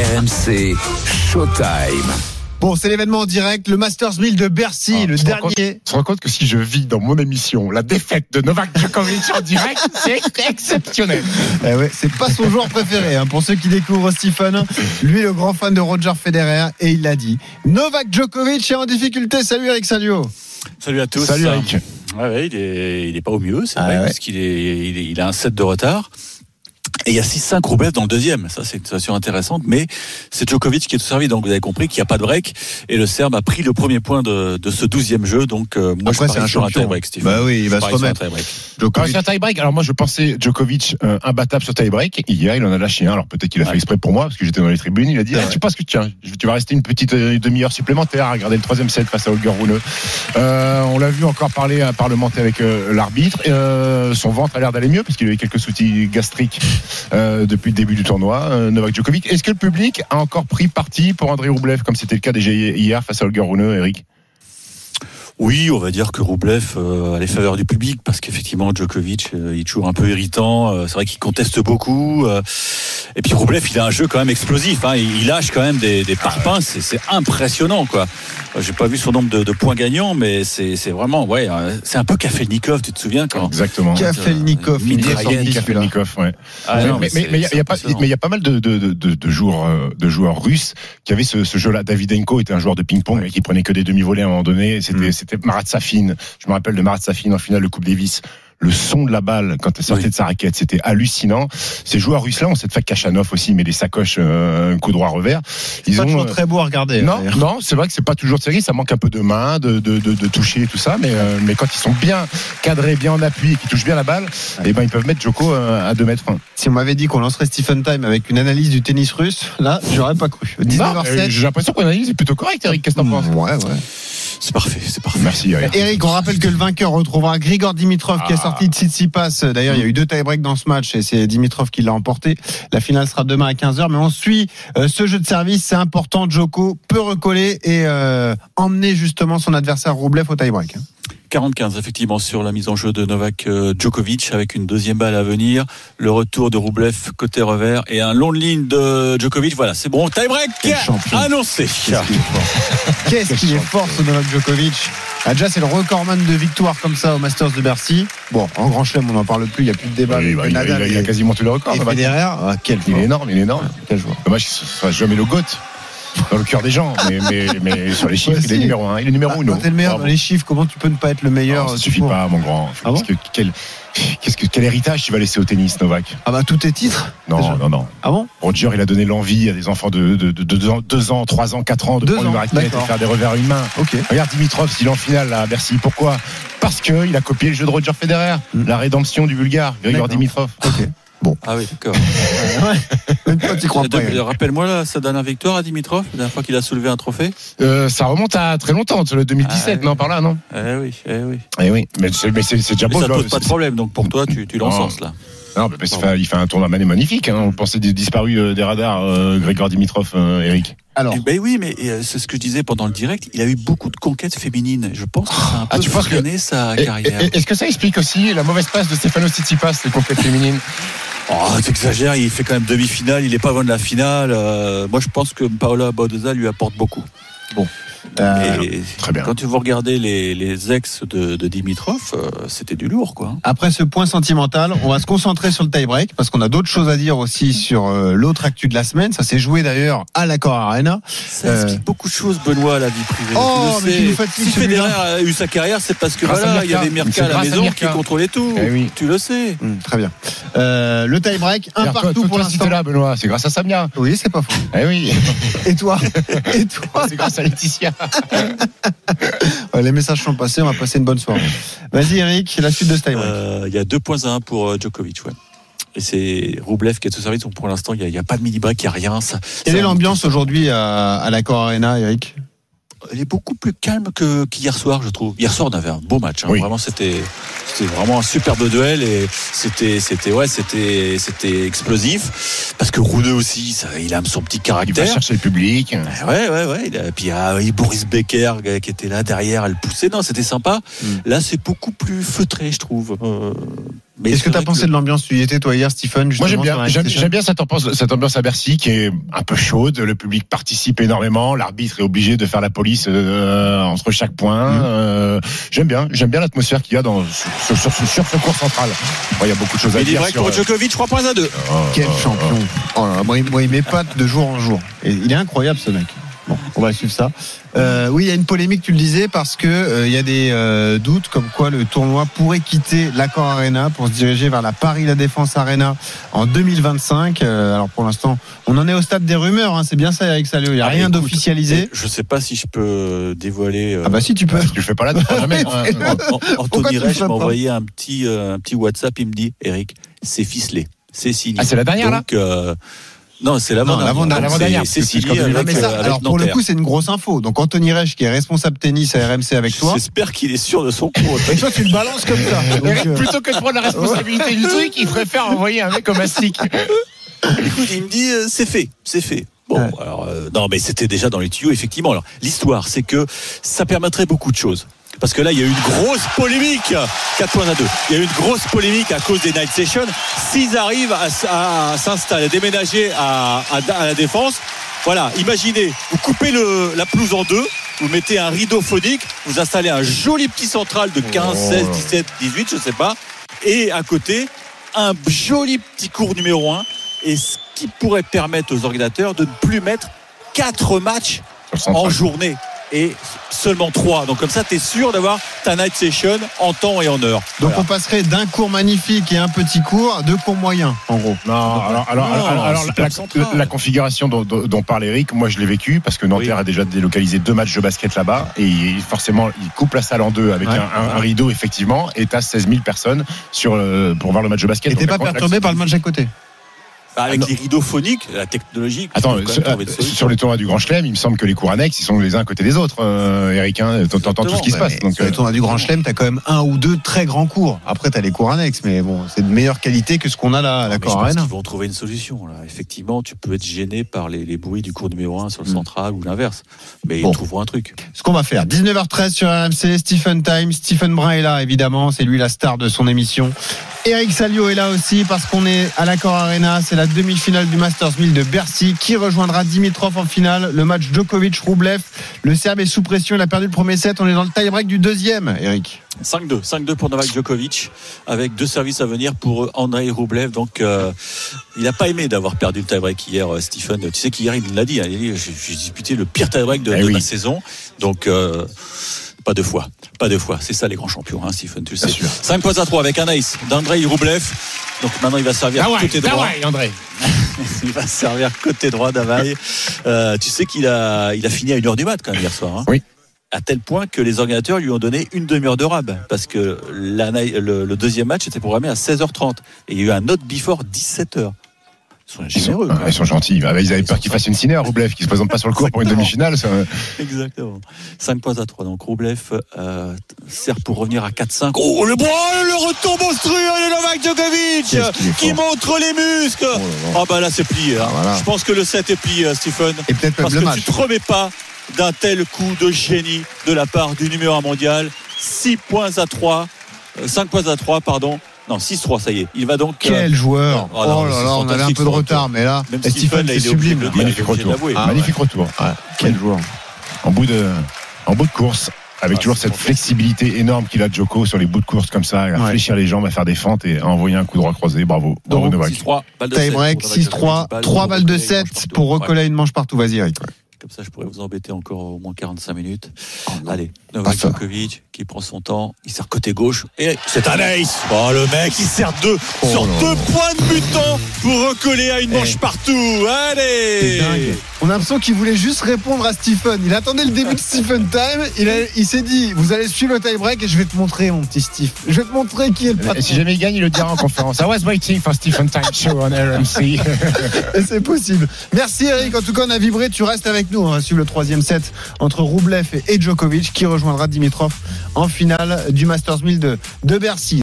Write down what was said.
RMC Showtime. Bon, c'est l'événement en direct, le Masters 1000 de Bercy, Ah, le dernier. Tu te rends compte que si je vis dans mon émission la défaite de Novak Djokovic en direct, c'est exceptionnel. Eh ouais, c'est pas son joueur préféré, hein, pour ceux qui découvrent Stephen. Lui, le grand fan de Roger Federer, et il l'a dit. Novak Djokovic est en difficulté. Salut Eric Salio. Salut à tous. Salut Eric. Ouais, ouais, il est, il est pas au mieux, c'est Ah vrai, ouais. parce qu'il est, il est- il a un set de retard. Et il y a 6-5 Roubaix dans le deuxième. Ça, c'est une situation intéressante. Mais c'est Djokovic qui est tout servi. Donc, vous avez compris qu'il n'y a pas de break. Et le Serbe a pris le premier point de, de ce douzième jeu. Donc, euh, moi, Après, je parie un sur un tie-break, Stephen. Bah oui, il va se remettre. Djokovic. c'est un tie-break, alors moi je pensais Djokovic euh, imbattable sur tie-break. Hier, il en a lâché un. Alors peut-être qu'il a fait exprès pour moi parce que j'étais dans les tribunes. Il a dit ah. Tu penses que tiens, tu vas rester une petite euh, demi-heure supplémentaire à regarder le troisième set face à Holger Rune. Euh, on l'a vu encore parler à parlementer avec euh, l'arbitre. Euh, son ventre a l'air d'aller mieux parce qu'il avait quelques soucis gastriques euh, depuis le début du tournoi. Euh, Novak Djokovic. Est-ce que le public a encore pris parti pour André Roublev comme c'était le cas déjà hier face à Holger Rune, Eric? Oui, on va dire que Roublev euh, a les faveurs du public parce qu'effectivement Djokovic euh, il est toujours un peu irritant. Euh, c'est vrai qu'il conteste beaucoup. euh, et puis Roublev il a un jeu quand même explosif. Hein, il, il lâche quand même des, des parpaings. C'est, c'est impressionnant quoi. J'ai pas vu son nombre de, de points gagnants, mais c'est, c'est vraiment ouais. C'est un peu Kafelnikov, tu te souviens quand Exactement. Kafelnikov, Euh. Kafelnikov, ouais. Ah, mais non, mais- il y y a pas, impressionnant. mais il y a pas mal de, de, de, de- de joueurs, de joueurs russes qui avaient ce, ce jeu-là. Davidenko était un joueur de ping-pong mais qui prenait que des demi-volées à un moment donné. C'était, Mm. C'était Marat Safin. Je me rappelle de Marat Safin en finale de Coupe Davis. Le son de la balle quand elle sortait Oui. de sa raquette, c'était hallucinant. Ces joueurs russes-là ont cette fait Kachanov aussi, mais des sacoches, euh, un coup droit revers. Ils pas ont, toujours euh, très beau à regarder. non, non, c'est vrai que c'est pas toujours série, ça manque un peu de main, de, de, de, de toucher et tout ça, mais, euh, mais quand ils sont bien cadrés, bien en appui et qu'ils touchent bien la balle, eh ben ils peuvent mettre Joko euh, à 2 mètres. Si on m'avait dit qu'on lancerait Stephen Time avec une analyse du tennis russe, là, j'aurais pas cru. Non, 19h07. J'ai l'impression qu'on analyse est plutôt correct, Eric. Qu'est-ce que t'en penses? Ouais, ouais. C'est parfait, c'est parfait. Merci, Eric. Eric, on rappelle que le vainqueur retrouvera Grigor Dimitrov qui est Ah. sorti de Tsitsipas. D'ailleurs, il y a eu deux tie-breaks dans ce match et c'est Dimitrov qui l'a emporté. La finale sera demain à 15h. Mais on suit euh, ce jeu de service. C'est important. Joko peut recoller et euh, emmener justement son adversaire Roublev au tie-break. 40-15 effectivement sur la mise en jeu de Novak euh, Djokovic avec une deuxième balle à venir, le retour de Roublev côté revers et un long de ligne de Djokovic. Voilà, c'est bon, tie break annoncé. Qu'est-ce qu'il est fort ce Novak Djokovic ah, Déjà, c'est le recordman de victoire comme ça au Masters de Bercy. Bon, en Grand Chelem, on n'en parle plus. Il n'y a plus de débat. Oui, bah, il, Nadal a- il a quasiment tous les records. et. Federer. Ah, quel Il est énorme, il est énorme. Quel joueur. Dommage qu'il ne sera jamais le GOAT dans le cœur des gens, mais, mais, mais sur les chiffres, Ouais, il est si. numéro 1. Il est numéro Ah, 1. Quand t'es le meilleur dans les chiffres, comment tu peux ne pas être le meilleur ça euh, suffit pas, mon grand. Ah bon Qu'est-ce que- quel, qu'est-ce que, quel héritage tu vas laisser au tennis, Novak Ah bah tout est titre. Non, Déjà. non, non. Ah bon Roger, il a donné l'envie à des enfants de 2 ans, deux ans, 3 ans, 4 ans de Deux prendre ans, une raquette et faire des revers à une main. Regarde Dimitrov, s'il est en finale là, à Bercy. Pourquoi? Parce qu'il a copié le jeu de Roger Federer, Mm. la rédemption du Bulgare, Grigor. Dimitrov. Ok. Ah oui, d'accord. Même toi, tu crois pas. De- Rappelle-moi là, sa dernière victoire à Dimitrov, la dernière fois qu'il a soulevé un trophée. Euh, ça remonte à très longtemps, le 2017, Ah, oui. non, par là, non Eh oui, eh oui. Eh oui, mais c'est, déjà Mais beau. ça pose pas de problème, donc pour toi, tu, tu l'encenses là. Non, mais il fait, il fait un tournoi magnifique. Hein. On pensait des disparus euh, des radars, euh, Grigor Dimitrov, euh, Eric. Alors, Eh ben oui, mais euh, c'est ce que je disais pendant le direct. Il a eu beaucoup de conquêtes féminines. Je pense que ça a un Ah, peu tu penses que- sa carrière. Est-ce que ça explique aussi la mauvaise passe de Stefano Tsitsipas, les conquêtes féminines? Oh, t'exagères, il fait quand même demi-finale, il est pas loin de la finale. Euh, moi, je pense que Paola Badoza lui apporte beaucoup. Euh, Et Très bien. quand tu vous regardez les, les ex de, de Dimitrov, euh, c'était du lourd, quoi. après ce point sentimental, on va se concentrer sur le tie-break parce qu'on a d'autres choses à dire aussi sur euh, l'autre actu de la semaine. Ça s'est joué d'ailleurs à l'Accor Arena. Ça Euh. explique beaucoup de choses, Benoît, à la vie privée. Oh, mais le tu nous fatigues, si. Federer a eu sa carrière, c'est parce que Grâce voilà, il y avait Mirka à la à maison qui contrôlait tout. Eh oui. Tu le sais. Hum, très bien. Euh, le tie-break, un partout toi, pour l'instant. là, Benoît, c'est grâce à Samia. Oui, c'est pas faux. Eh oui, Et toi? Et toi? C'est grâce à Laetitia. Ouais, Les messages sont passés, on va passer une bonne soirée. Vas-y Eric, la suite de ce. Euh, Il y a 2 points à 1 pour euh, Djokovic, ouais. Et c'est Roublev qui est au service. Donc pour l'instant, il n'y a, il y a pas de mini-break, il n'y a rien. Ça, Quelle est l'ambiance aujourd'hui à, à l'Accor Arena, Eric? Elle est beaucoup plus calme que qu'hier soir, je trouve. Hier soir, on avait un beau match. hein. Oui. Vraiment, c'était c'était vraiment un superbe duel et c'était c'était ouais, c'était c'était explosif parce que Rouneux aussi, ça, il a son petit Il va caractère. chercher le public. Ouais, ouais, ouais. Il a- puis il y a Boris Becker euh, qui était là derrière, elle poussait. Non, c'était sympa. Mm. Là, c'est beaucoup plus feutré, je trouve. Euh, Qu'est-ce que tu as pensé que- de l'ambiance Tu y étais toi hier, Stephen Moi j'aime bien, j'aime, bien cette ambiance, cette ambiance à Bercy qui est un peu chaude. Le public participe énormément. L'arbitre est obligé de faire la police euh, entre chaque point. Mhm. Euh, j'aime bien, j'aime bien l'atmosphère qu'il y a dans sur, sur, sur, sur ce cours central. Il y a beaucoup de choses à Mais il est dire. vrai sur, pour Djokovic, 3 points à 2. euh, Quel euh, champion Oh là là, moi, il- moi, il m'épate de jour en jour. Et il est incroyable ce mec. Bon, on va suivre ça. Euh, oui, il y a une polémique, tu le disais, parce que euh, il y a des euh, doutes comme quoi le tournoi pourrait quitter l'Accor Arena pour se diriger vers la Paris La Défense Arena en 2025. Euh, alors pour l'instant, on en est au stade des rumeurs. hein, c'est bien ça, Eric Salio. Il n'y a Ah, rien d'officialisé. Je sais pas si je peux dévoiler. euh, Ah bah si tu peux. Tu le fais pas là, feras jamais. hein. Anthony Reich m'a envoyé un petit, euh, un petit WhatsApp. Il me dit Eric, c'est ficelé. C'est signé. Ah, c'est la dernière, là Donc, euh, Non, c'est l'avant-dernière. C'est Non, avec, ça, euh, avec alors pour le coup, c'est une grosse info. Donc Anthony Reich, qui est responsable tennis à RMC avec toi, J'espère qu'il est sûr de son compte. et toi tu le balances comme ça. Donc, euh, plutôt que de prendre la responsabilité du truc, il préfère envoyer un mec comme un stick. Écoute, il me dit euh, c'est fait, c'est fait. Bon, Ouais. alors euh, non, mais c'était déjà dans les tuyaux effectivement. Alors l'histoire, c'est que ça permettrait beaucoup de choses. Parce que là, il y a eu une grosse polémique. 4 points à 2. Il y a eu une grosse polémique à cause des night sessions. S'ils arrivent à, s'installer, à déménager à, à- à la défense, voilà, imaginez, vous coupez le, la pelouse en deux, vous mettez un rideau phonique, vous installez un joli petit central de 15, Oh. 16, 17, 18, je sais pas, et à côté, un joli petit cours numéro 1, et ce qui pourrait permettre aux organisateurs de ne plus mettre 4 matchs en journée et seulement 3. Donc comme ça, tu es sûr d'avoir ta night session en temps et en heure. Donc Voilà. on passerait d'un cours magnifique et un petit cours à deux cours moyens, en gros. Non, alors, alors, Non, alors, alors, super la, configuration dont, dont- dont parle Eric, moi je l'ai vécu parce que Nanterre Oui. a déjà délocalisé deux matchs de basket là-bas et il- forcément il coupe la salle en deux avec Ouais. un, un- un rideau effectivement et t'as 16 000 personnes sur, euh, pour voir le match de basket. Et t'es pas perturbé par le match à côté. Bah, avec non. les rideaux phoniques, la technologie. Attends, sur, euh, sur les tournois du Grand Chelem, il me semble que les cours annexes, ils sont les uns à côté des autres, euh, Eric. Hein, T'entends tout ce qui se passe. Donc, sur les euh, tournois du Grand Chelem, t'as quand même un ou deux très grands cours. Après, t'as les cours annexes, mais bon, c'est de meilleure qualité que ce qu'on a là à pense Arena. qu'ils vont trouver une solution. Là. Effectivement, tu peux être gêné par les, les bruits du cours numéro 1 sur le Mm. central ou l'inverse. Mais Bon. ils trouveront un truc. Ce qu'on va faire, 19h13 sur RMC, Stephen Time, Stephen Brun est là évidemment, c'est lui la star de son émission. Eric Salio est là aussi parce qu'on est à l'Accor Arena, c'est la demi-finale du Masters 1000 de Bercy qui rejoindra Dimitrov en finale, le match Djokovic-Roublev. Le Serbe est sous pression, il a perdu le premier set, on est dans le tie-break du deuxième, Eric. 5-2. 5-2 pour Novak Djokovic, avec deux services à venir pour Andrei Rublev. Donc, euh, il n'a pas aimé d'avoir perdu le tie-break hier, euh, Stephen. Tu sais qu'hier, il l'a dit. hein, il a dit J'ai disputé le pire tie-break de, Eh de oui. ma saison. Donc, euh, pas deux fois. Pas deux fois. C'est ça, les grands champions, hein, Stephen, tu le sais. Bien sûr. 5 points à 3 avec un ace d'Andrei Rublev. Donc, maintenant, il va servir côté droit. ouais, André. Il va servir côté droit d'Availle. Euh, tu sais qu'il a, il a fini à 1h du mat quand même hier soir. hein. Oui. À tel point que les organisateurs lui ont donné une demi-heure de rab. Parce que la, le, le deuxième match était programmé à 16h30. Et il y a eu un autre before 17h. Ils sont Ils sont, généreux. ah, ils sont gentils. Ah, bah, Ils avaient Ils peur sont qu'il fasse une ciné à Roublev, qui se présente pas sur le court pour une demi-finale. Exactement. 5 points à 3. Donc Roublev euh, sert pour revenir à 4-5. Oh, le bras, le retour monstrueux de Novak Djokovic qui fort. montre les muscles. Oh. Ah bah là c'est plié. hein. Ah, voilà. Je pense que le set est plié, euh, Stephen. Et peut-être Parce que match. tu te remets pas d'un tel coup de génie de la part du numéro 1 mondial. 6 points à 3. 5 points à 3, pardon. Non, 6-3, ça y est. Il va donc. euh, Quel joueur ah non, Oh là là, on avait un peu de retard, retour. mais là, Stephen, c'est il est obligé sublime. Magnifique retour. Ah, Magnifique retour. Ouais, quel joueur En bout de, en bout de course. Avec Ah, toujours cette flexibilité énorme qu'il a Joko sur les bouts de course comme ça, à Ouais. fléchir les jambes, à faire des fentes et à envoyer un coup droit croisé. Bravo. Bravo Novak. 6-3, balle de 7 Tie break, pour Novak 6-3, Djokovic, 3 balles de recoller, 7 manche pour recoller une manche partout. Vas-y, Eric. Comme ça, je pourrais vous embêter encore au moins 45 minutes. non. Allez, Novak. Djokovic qui prend son temps, il sert côté gauche et c'est un ace. Oh le mec, il sert deux Oh sur deux points de butant pour recoller à une manche Eh. partout. C'est Allez. On a l'impression qu'il voulait juste répondre à Stephen. Il attendait le début de Stephen Time. Il, a- il s'est dit Vous allez suivre le tie break et je vais te montrer, mon petit Steve. Je vais te montrer qui est le Et patron. si jamais il gagne, il le dira en conférence. I was waiting for Stephen Time Show on RMC. Et c'est possible. Merci Eric. En tout cas, on a vibré. Tu restes avec nous. On va suivre le troisième set entre Roublev et Djokovic qui rejoindra Dimitrov en finale du Masters 1000 de, de Bercy.